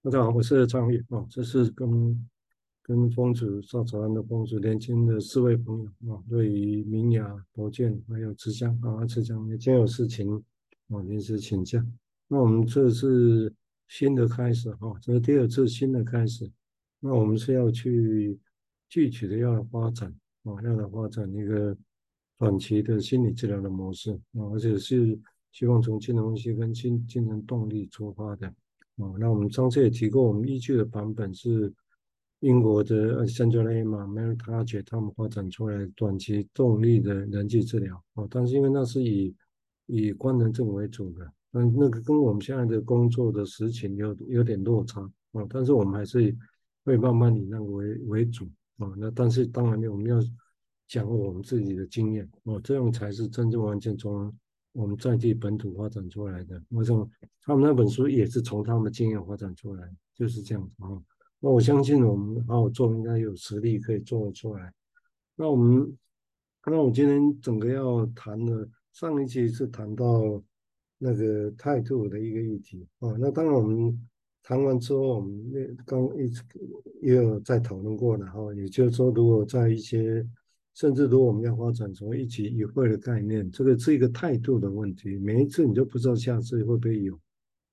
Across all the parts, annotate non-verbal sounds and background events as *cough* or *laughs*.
大家好，我是张宇啊，这是跟跟风主邵早安的风主年轻的四位朋友啊，对于明雅、博建还有慈江啊，慈江今天有事情啊，临时请假。那我们这是新的开始哈，这是第二次新的开始。那我们是要去具体的要发展啊，要来发展一个短期的心理治疗的模式啊，而且是希望从精神分析跟精精神动力出发的。哦，那我们上次也提过，我们依据的版本是英国的 Central A 嘛，Maritarget 他们发展出来短期动力的人际治疗。哦，但是因为那是以以官能症为主的，嗯，那个跟我们现在的工作的实情有有点落差。哦，但是我们还是会慢慢以那个为为主。哦，那但是当然我们要讲我们自己的经验。哦，这样才是真正完全从。我们在地本土发展出来的，为什么他们那本书也是从他们的经验发展出来，就是这样子啊。那我相信我们好好做，应该有实力可以做得出来。那我们，那我今天整个要谈的，上一期是谈到那个态度的一个议题啊。那当然我们谈完之后，我们那刚一直也有在讨论过，然后也就是说，如果在一些甚至如果我们要发展成为一期一会的概念，这个是一个态度的问题。每一次你都不知道下次会不会有，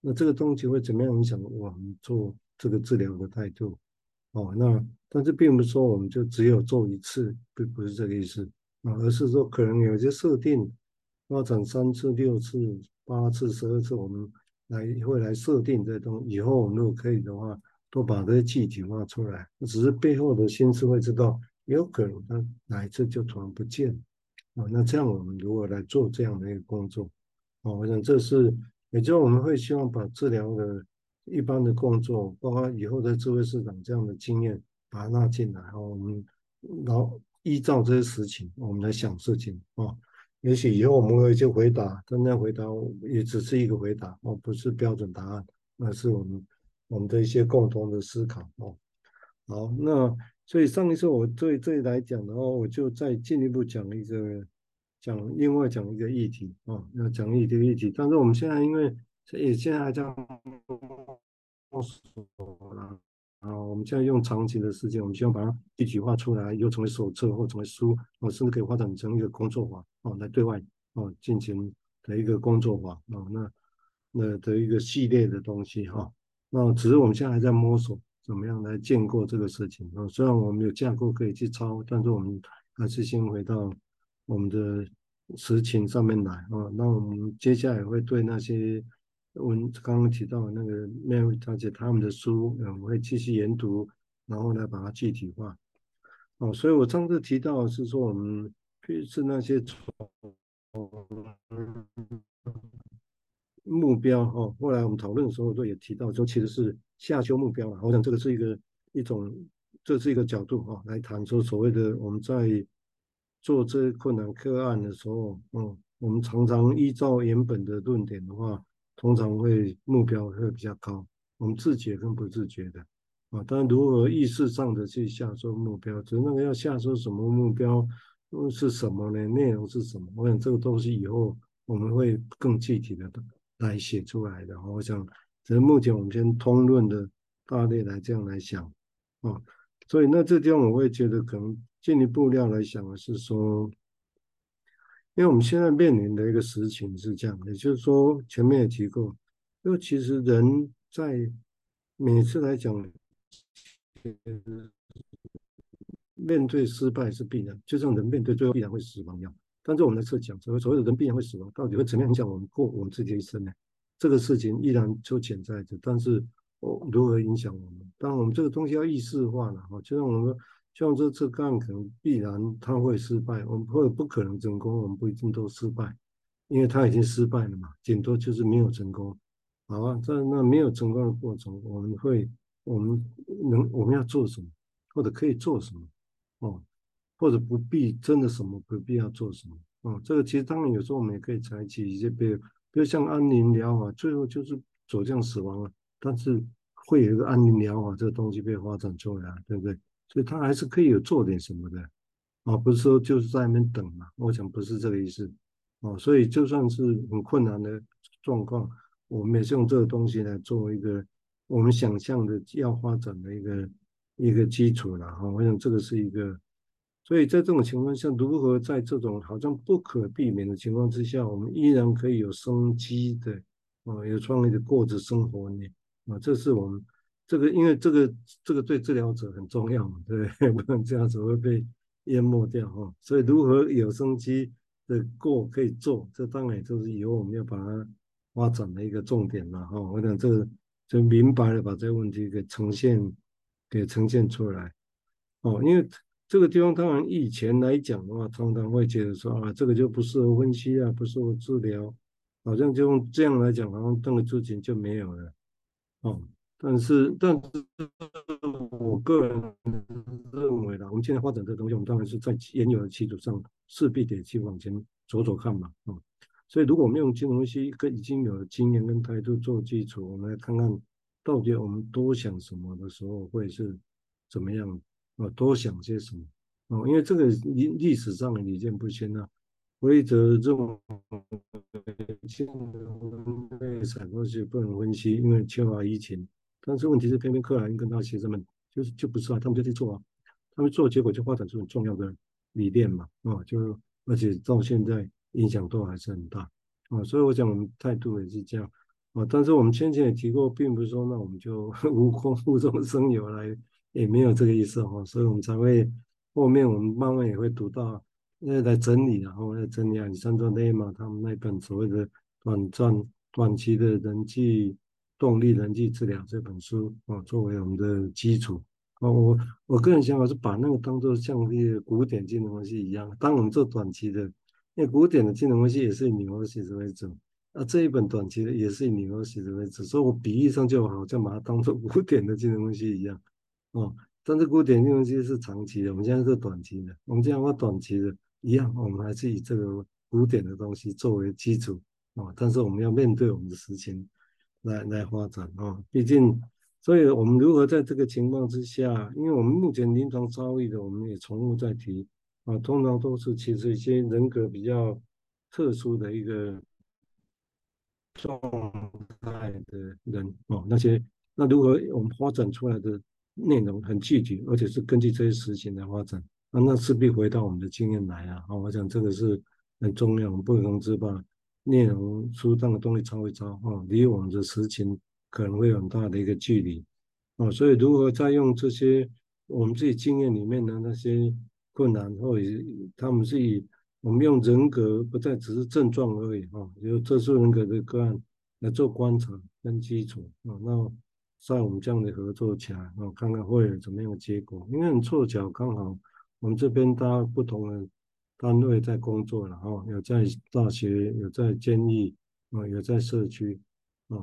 那这个东西会怎么样影响我们做这个治疗的态度？哦，那但是并不是说我们就只有做一次，并不是这个意思啊，而是说可能有些设定发展三次、六次、八次、十二次，我们来会来设定这东。以后我们如果可以的话，都把这些具体化出来。只是背后的心思会知道。有可能他哪一次就突然不见啊？那这样我们如何来做这样的一个工作啊？我想这是，也就是我们会希望把治疗的一般的工作，包括以后在智慧市场这样的经验，把它纳进来啊。我们然后依照这些事情，我们来想事情啊。也许以后我们会有一些回答，但那回答也只是一个回答哦，不是标准答案，那是我们我们的一些共同的思考哦。好，那。所以上一次我对这里来讲的话，我就再进一步讲一个，讲另外讲一个议题啊，要讲一个议题。但是我们现在因为也现在还在摸索啦，啊，我们现在用长期的时间，我们希望把它具体化出来，又成为手册或成为书，我甚至可以发展成一个工作坊啊，来对外啊进行的一个工作坊啊，那那的一个系列的东西哈。那只是我们现在还在摸索。怎么样来建构这个事情啊？虽然我们有架构可以去抄，但是我们还是先回到我们的实情上面来啊。那我们接下来会对那些文刚刚提到的那个 Mary 大姐他们的书，嗯，我会继续研读，然后来把它具体化。哦，所以我上次提到是说，我们是那些从目标哈，后来我们讨论的时候都也提到说，其实是。下修目标了，我想这个是一个一种，这是一个角度哈，来谈说所谓的我们在做这些困难个案的时候，嗯，我们常常依照原本的论点的话，通常会目标会比较高，我们自觉跟不自觉的啊，但如何意识上的去下修目标，只是那个要下修什么目标，是什么呢？内容是什么？我想这个东西以后我们会更具体的来写出来的，我想。只是目前我们先通论的大类来这样来想啊，所以那这地方我会觉得可能进一步要来想的是说，因为我们现在面临的一个实情是这样，也就是说前面也提过，因为其实人在每次来讲，面对失败是必然，就像人面对最后必然会死亡一样。但是我们在这讲，所谓所谓的人必然会死亡，到底会怎么样影响我们过我们自己的一生呢？这个事情依然就潜在着，但是哦，如何影响我们？当然，我们这个东西要意识化了哈。就像我们说，像这次干可能必然它会失败，我们或者不可能成功，我们不一定都失败，因为它已经失败了嘛，顶多就是没有成功。好啊，在那没有成功的过程，我们会，我们能我们要做什么，或者可以做什么？哦，或者不必真的什么不必要做什么？哦，这个其实当然有时候我们也可以采取一些比如。比如像安宁疗法，最后就是走向死亡了，但是会有一个安宁疗法这个东西被发展出来，对不对？所以他还是可以有做点什么的，啊，不是说就是在那边等嘛。我想不是这个意思，啊，所以就算是很困难的状况，我们也是用这个东西来做一个我们想象的要发展的一个一个基础了哈。我想这个是一个，所以在这种情况下，如何在这种好像不可避免的情况之下，我们依然可以有生机的啊，有创意的过着生活呢啊，这是我们这个，因为这个这个对治疗者很重要嘛，对不对？*laughs* 不然这样子会被淹没掉哈。所以如何有生机的过可以做，这当然就是以后我们要把它发展的一个重点了哈。我想这个就明白了，把这个问题给呈现给呈现出来哦。因为这个地方当然以前来讲的话，常常会觉得说啊，这个就不适合分析啊，不适合治疗，好像就用这样来讲，好像这个事情就没有了哦。但是，但是我个人认为啦，我们现在发展这东西，我们当然是在原有的基础上，势必得去往前走走看嘛，啊，所以如果我们用金融分析跟已经有的经验跟态度做基础，我们来看看到底我们多想什么的时候会是怎么样啊？多想些什么啊？因为这个历历史上屡见不鲜啊。规则这种金融类采购是不能分析，因为缺乏疫情。但是问题是，偏偏克莱因跟他学生们就是就不是啊，他们就去做啊，他们做结果就发展出很重要的理念嘛，啊，就而且到现在影响都还是很大啊，所以我讲我们态度也是这样啊，但是我们先前也提过，并不是说那我们就 *laughs* 无空无中生有来，也没有这个意思哈，所以我们才会后面我们慢慢也会读到，因为来整理然后来整理亚历山卓雷嘛，他们那本所谓的短暂短期的人际。动力人际治疗这本书啊，作为我们的基础啊，我我个人想法是把那个当做像那个古典金融分析一样，当我们做短期的，因为古典的金融分析也是以牛市为主，啊，这一本短期的也是以牛市为主，所以我比喻上就好像把它当做古典的金融分析一样，哦，但是古典金融分析是长期的，我们现在是短期的，我们现在把短期的一样，我们还是以这个古典的东西作为基础啊，但是我们要面对我们的实情。来来发展啊，毕竟，所以我们如何在这个情况之下，因为我们目前临床遭遇的，我们也重复在提啊，通常都是其实一些人格比较特殊的一个状态的人哦，那些那如何我们发展出来的内容很具体，而且是根据这些实情来发展，那那势必回到我们的经验来啊，啊我想这个是很重要，我们不能只把。内容书上的东西抄一抄啊，离我们的实情可能会有很大的一个距离啊，所以如何再用这些我们自己经验里面的那些困难，或者他们是以我们用人格不再只是症状而已啊，有特殊人格的个案来做观察跟基础啊，那在我们这样的合作起来啊，看看会有怎么样的结果，因为很凑巧刚好我们这边大家不同的。单位在工作了哈，有在大学，有在监狱，啊，有在社区，啊，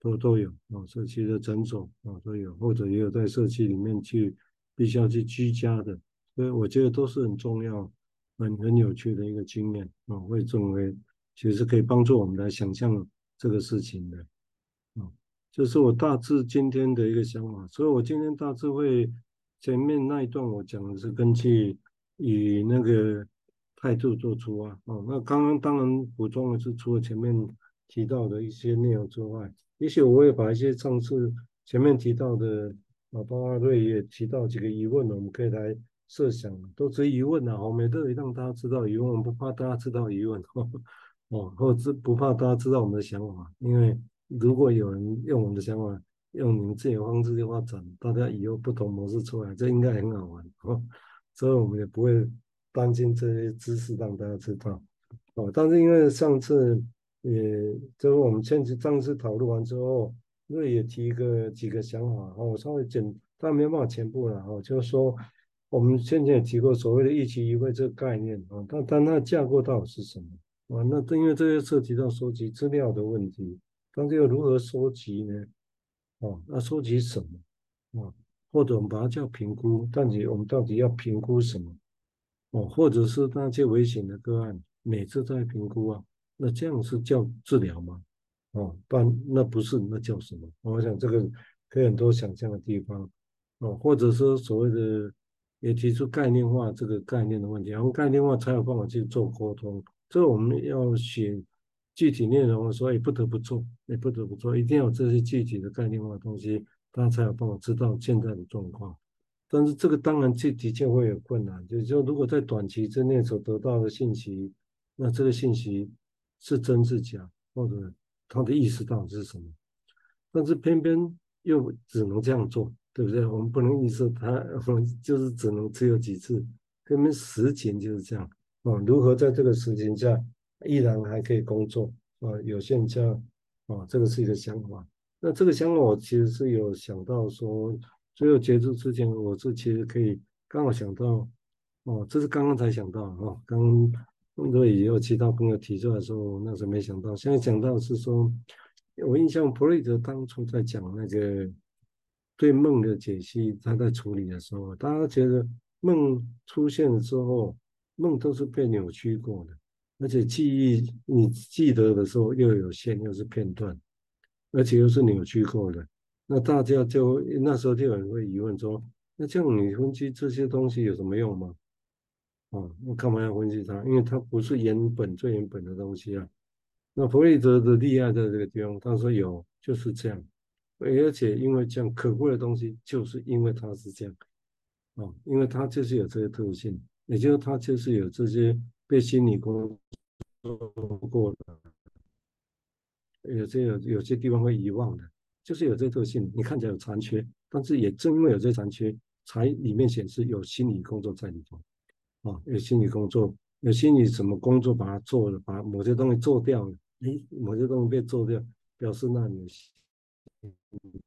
都都有啊，社区的诊所啊都有，或者也有在社区里面去必须要去居家的，所以我觉得都是很重要、很很有趣的一个经验啊，会认为其实可以帮助我们来想象这个事情的，这是我大致今天的一个想法，所以我今天大致会前面那一段我讲的是根据以那个。态度做出啊，哦，那刚刚当然补充的是，除了前面提到的一些内容之外，也许我会把一些上次前面提到的，啊，包括瑞也提到几个疑问，我们可以来设想，都是疑问啊，我们都让大家知道疑问，我们不怕大家知道疑问，*laughs* 哦，或者不怕大家知道我们的想法，因为如果有人用我们的想法，用你们自己的方式去发展，大家以后不同模式出来，这应该很好玩，哦，*laughs* 所以我们也不会。担心这些知识让大家知道，哦，但是因为上次也就是我们前次上次讨论完之后，瑞也提一个几个想法，哦，我稍微简，但没有办法全部了，哦，就是说我们先前也提过所谓的一期一会这个概念，啊，但但它的架构到底是什么？啊，那因为这些涉及到收集资料的问题，但是又如何收集呢？哦，那收集什么？啊，或者我们把它叫评估，但是我们到底要评估什么？哦，或者是那些危险的个案，每次在评估啊，那这样是叫治疗吗？哦，不然那不是，那叫什么？我想这个可以很多想象的地方。哦，或者说所谓的也提出概念化这个概念的问题，然后概念化才有办法去做沟通。这我们要写具体内容，所以不得不做，也不得不做，一定要有这些具体的概念化的东西，大家才有办法知道现在的状况。但是这个当然这的确会有困难，就是说如果在短期之内所得到的信息，那这个信息是真是假，或者他的意思到底是什么？但是偏偏又只能这样做，对不对？我们不能预测他，我们就是只能只有几次，偏偏实情就是这样啊。如何在这个实情下依然还可以工作啊？有现价啊，这个是一个想法。那这个想法我其实是有想到说。最后结束之前，我是其实可以刚好想到，哦，这是刚刚才想到哦，刚刚都也有其他朋友提出来说，那时候没想到。现在想到是说，我印象弗洛伊德当初在讲那个对梦的解析，他在处理的时候，大家觉得梦出现了之后，梦都是被扭曲过的，而且记忆你记得的时候又有限，又是片段，而且又是扭曲过的。那大家就那时候就有人会疑问说：“那这样你分析这些东西有什么用吗？”啊，那干嘛要分析它？因为它不是原本最原本的东西啊。那弗洛伊德的厉害在这个地方，他说有就是这样，而且因为这样可贵的东西，就是因为它是这样啊，因为它就是有这些特性，也就是它就是有这些被心理工作过的，有些有有些地方会遗忘的。就是有这特性，你看起来有残缺，但是也正因为有这残缺，才里面显示有心理工作在里头啊，有心理工作，有心理什么工作把它做了，把某些东西做掉了，诶，某些东西被做掉，表示那里有心理。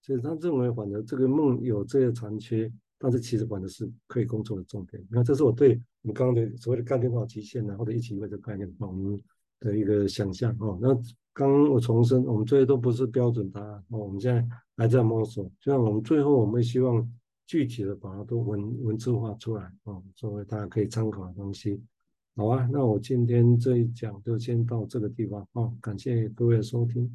所以他认为，反正这个梦有这些残缺，但是其实管的是可以工作的重点。那这是我对我们刚刚的所谓的概念化极限啊，或者一起一会的概念，我们的一个想象哦，那。刚刚我重申，我们这些都不是标准答案哦，我们现在还在摸索。就像我们最后，我们希望具体的把它都文文字化出来哦，作为大家可以参考的东西。好啊，那我今天这一讲就先到这个地方哦，感谢各位的收听。